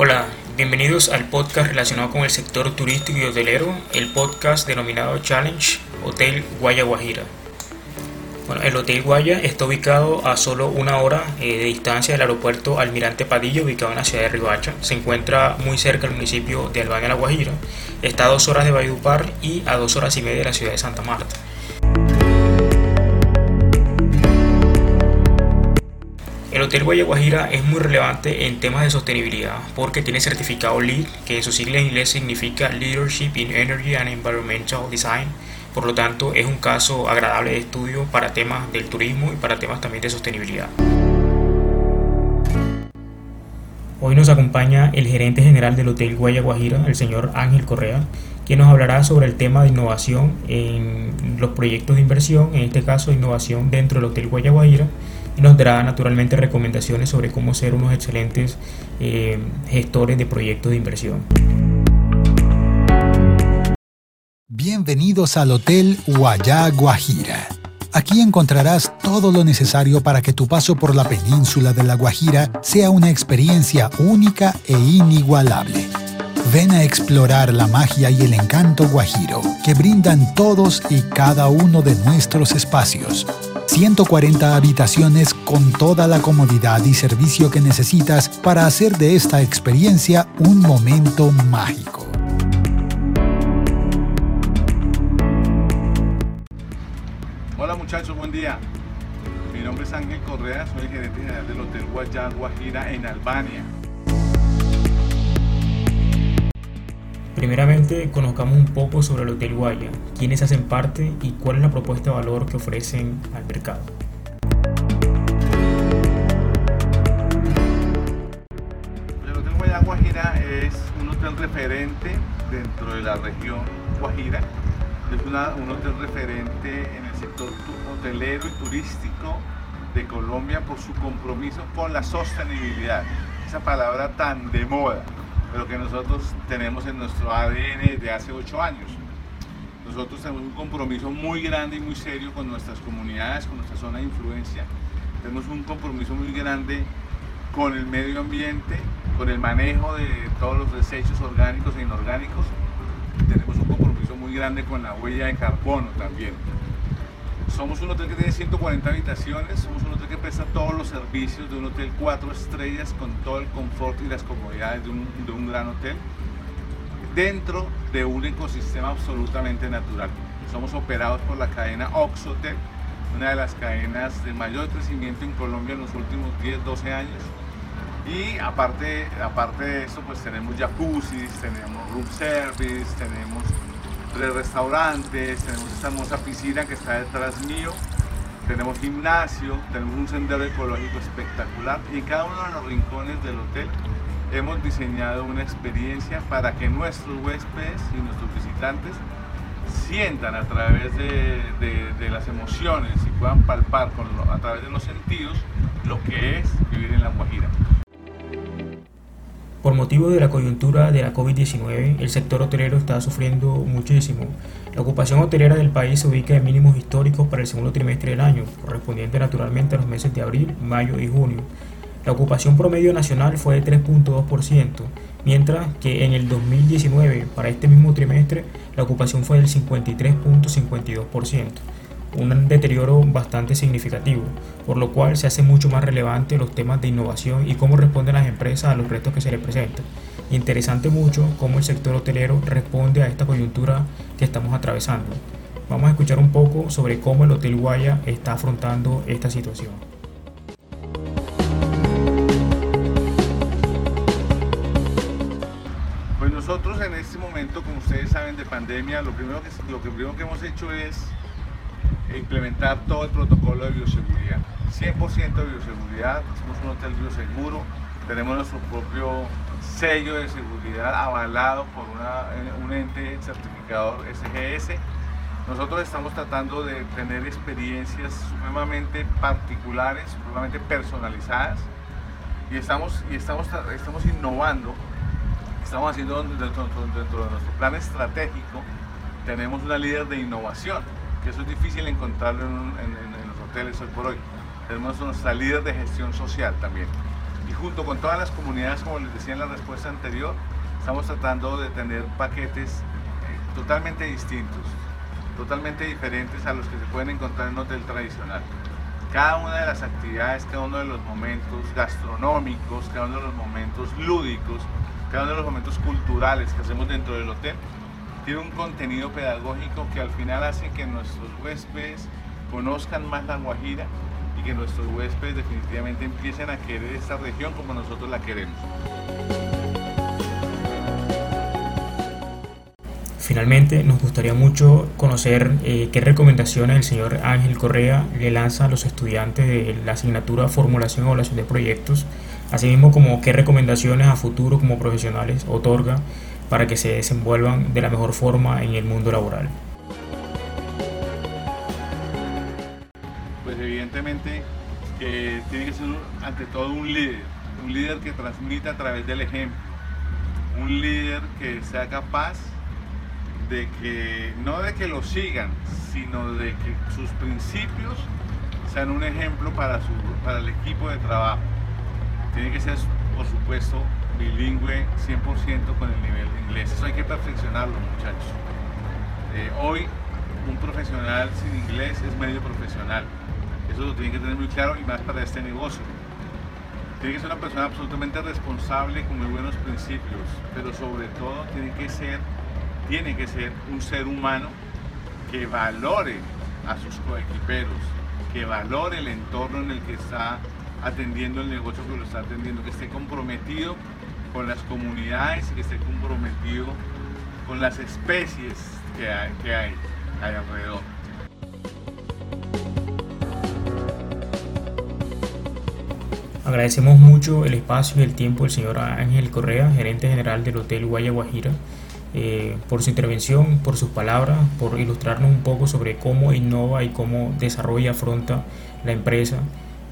Hola, bienvenidos al podcast relacionado con el sector turístico y hotelero, el podcast denominado Challenge Hotel Guaya Guajira. Bueno, el Hotel Guaya está ubicado a solo una hora eh, de distancia del aeropuerto Almirante Padilla, ubicado en la ciudad de Riohacha. Se encuentra muy cerca del municipio de Albania, La Guajira. Está a dos horas de Valledupar y a dos horas y media de la ciudad de Santa Marta. El Hotel Guaya Guajira es muy relevante en temas de sostenibilidad porque tiene certificado LEED, que en su sigla en inglés significa Leadership in Energy and Environmental Design por lo tanto, es un caso agradable de estudio para temas del turismo y para temas también de sostenibilidad. Hoy nos acompaña el gerente general del Hotel Guaya Guajira, el señor Ángel Correa, quien nos hablará sobre el tema de innovación en los proyectos de inversión, en este caso innovación dentro del Hotel Guaya Guajira, y nos dará naturalmente recomendaciones sobre cómo ser unos excelentes eh, gestores de proyectos de inversión. Bienvenidos al Hotel Guayá Guajira. Aquí encontrarás todo lo necesario para que tu paso por la península de La Guajira sea una experiencia única e inigualable. Ven a explorar la magia y el encanto guajiro que brindan todos y cada uno de nuestros espacios. 140 habitaciones con toda la comodidad y servicio que necesitas para hacer de esta experiencia un momento mágico. muchachos, buen día. Mi nombre es Ángel Correa, soy el gerente general del Hotel Guayá Guajira en Albania. Primeramente, conozcamos un poco sobre el Hotel Guaya, quiénes hacen parte y cuál es la propuesta de valor que ofrecen al mercado. El Hotel Guayá Guajira es un hotel referente dentro de la región Guajira es un hotel referente en el sector hotelero y turístico de Colombia por su compromiso con la sostenibilidad. Esa palabra tan de moda, pero que nosotros tenemos en nuestro ADN de hace ocho años. Nosotros tenemos un compromiso muy grande y muy serio con nuestras comunidades, con nuestra zona de influencia. Tenemos un compromiso muy grande con el medio ambiente, con el manejo de todos los desechos orgánicos e inorgánicos. Tenemos un compromiso muy grande con la huella de carbono también. Somos un hotel que tiene 140 habitaciones, somos un hotel que presta todos los servicios de un hotel 4 estrellas con todo el confort y las comodidades de un, de un gran hotel dentro de un ecosistema absolutamente natural. Somos operados por la cadena Oxotel, una de las cadenas de mayor crecimiento en Colombia en los últimos 10-12 años. Y aparte, aparte de eso, pues tenemos jacuzzis, tenemos room service, tenemos tres restaurantes, tenemos esta hermosa piscina que está detrás mío, tenemos gimnasio, tenemos un sendero ecológico espectacular y en cada uno de los rincones del hotel hemos diseñado una experiencia para que nuestros huéspedes y nuestros visitantes sientan a través de, las emociones y puedan palpar a través de los sentidos lo que es vivir en La Guajira. Por motivo de la coyuntura de la COVID-19, el sector hotelero está sufriendo muchísimo. La ocupación hotelera del país se ubica en mínimos históricos para el segundo trimestre del año, correspondiente naturalmente a los meses de abril, mayo y junio. La ocupación promedio nacional fue de 3.2%, mientras que en el 2019, para este mismo trimestre, la ocupación fue del 53.52% un deterioro bastante significativo, por lo cual se hace mucho más relevante los temas de innovación y cómo responden las empresas a los retos que se les presentan. Interesante mucho cómo el sector hotelero responde a esta coyuntura que estamos atravesando. Vamos a escuchar un poco sobre cómo el Hotel Guaya está afrontando esta situación. Pues nosotros en este momento, como ustedes saben, de pandemia, lo primero que, lo primero que hemos hecho es implementar todo el protocolo de bioseguridad. 100% de bioseguridad, somos un hotel bioseguro, tenemos nuestro propio sello de seguridad avalado por un ente certificador SGS. Nosotros estamos tratando de tener experiencias supremamente particulares, supremamente personalizadas y estamos, y estamos, estamos innovando, estamos haciendo dentro de nuestro plan estratégico, tenemos una líder de innovación que eso es difícil encontrarlo en, los hoteles hoy por hoy. tenemos nuestra líder de gestión social también. Y junto con todas las comunidades, como les decía en la respuesta anterior, estamos tratando de tener paquetes eh, totalmente distintos, totalmente diferentes a los que se pueden encontrar en un hotel tradicional. Cada una de las actividades, cada uno de los momentos gastronómicos, cada uno de los momentos lúdicos, cada uno de los momentos culturales que hacemos dentro del hotel, un contenido pedagógico que al final hace que nuestros huéspedes conozcan más la Guajira y que nuestros huéspedes definitivamente empiecen a querer esta región como nosotros la queremos. Finalmente, nos gustaría mucho conocer eh, qué recomendaciones el señor Ángel Correa le lanza a los estudiantes de la asignatura Formulación y Evaluación de Proyectos, asimismo como qué recomendaciones a futuro como profesionales otorga para que se desenvuelvan de la mejor forma en el mundo laboral. Pues evidentemente eh, tiene que ser ante todo un líder, un líder que transmita a través del ejemplo, un líder que sea capaz de que, no de que lo sigan, sino de que sus principios sean un ejemplo para, su, para el equipo de trabajo. Tiene que ser, por supuesto, bilingüe 100% con el nivel de inglés. Eso hay que perfeccionarlo, muchachos. Eh, hoy, un profesional sin inglés es medio profesional. Eso lo tienen que tener muy claro y más para este negocio. Tiene que ser una persona absolutamente responsable con muy buenos principios, pero sobre todo tiene que ser tiene que ser un ser humano que valore a sus coequiperos, que valore el entorno en el que está atendiendo el negocio que lo está atendiendo, que esté comprometido con las comunidades que esté comprometido con las especies que hay, alrededor. Agradecemos mucho el espacio y el tiempo del señor Ángel Correa, gerente general del Hotel Guaya Guajira. Eh, por su intervención, por sus palabras, por ilustrarnos un poco sobre cómo innova y cómo desarrolla afronta la empresa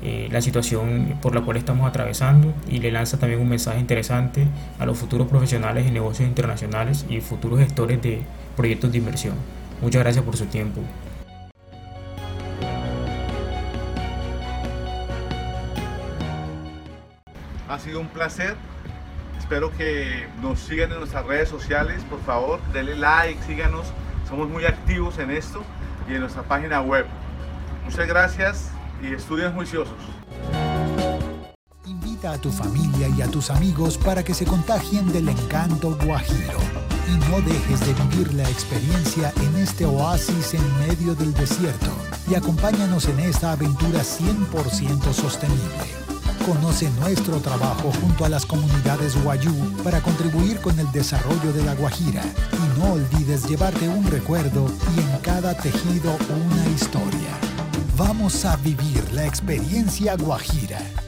eh, la situación por la cual estamos atravesando y le lanza también un mensaje interesante a los futuros profesionales en negocios internacionales y futuros gestores de proyectos de inversión. Muchas gracias por su tiempo. Ha sido un placer Espero que nos sigan en nuestras redes sociales, por favor, denle like, síganos. Somos muy activos en esto y en nuestra página web. Muchas gracias y estudien juiciosos. Invita a tu familia y a tus amigos para que se contagien del encanto guajiro y no dejes de vivir la experiencia en este oasis en medio del desierto y acompáñanos en esta aventura 100% sostenible. Conoce nuestro trabajo junto a las comunidades Guayú para contribuir con el desarrollo de la Guajira. Y no olvides llevarte un recuerdo y en cada tejido una historia. Vamos a vivir la experiencia Guajira.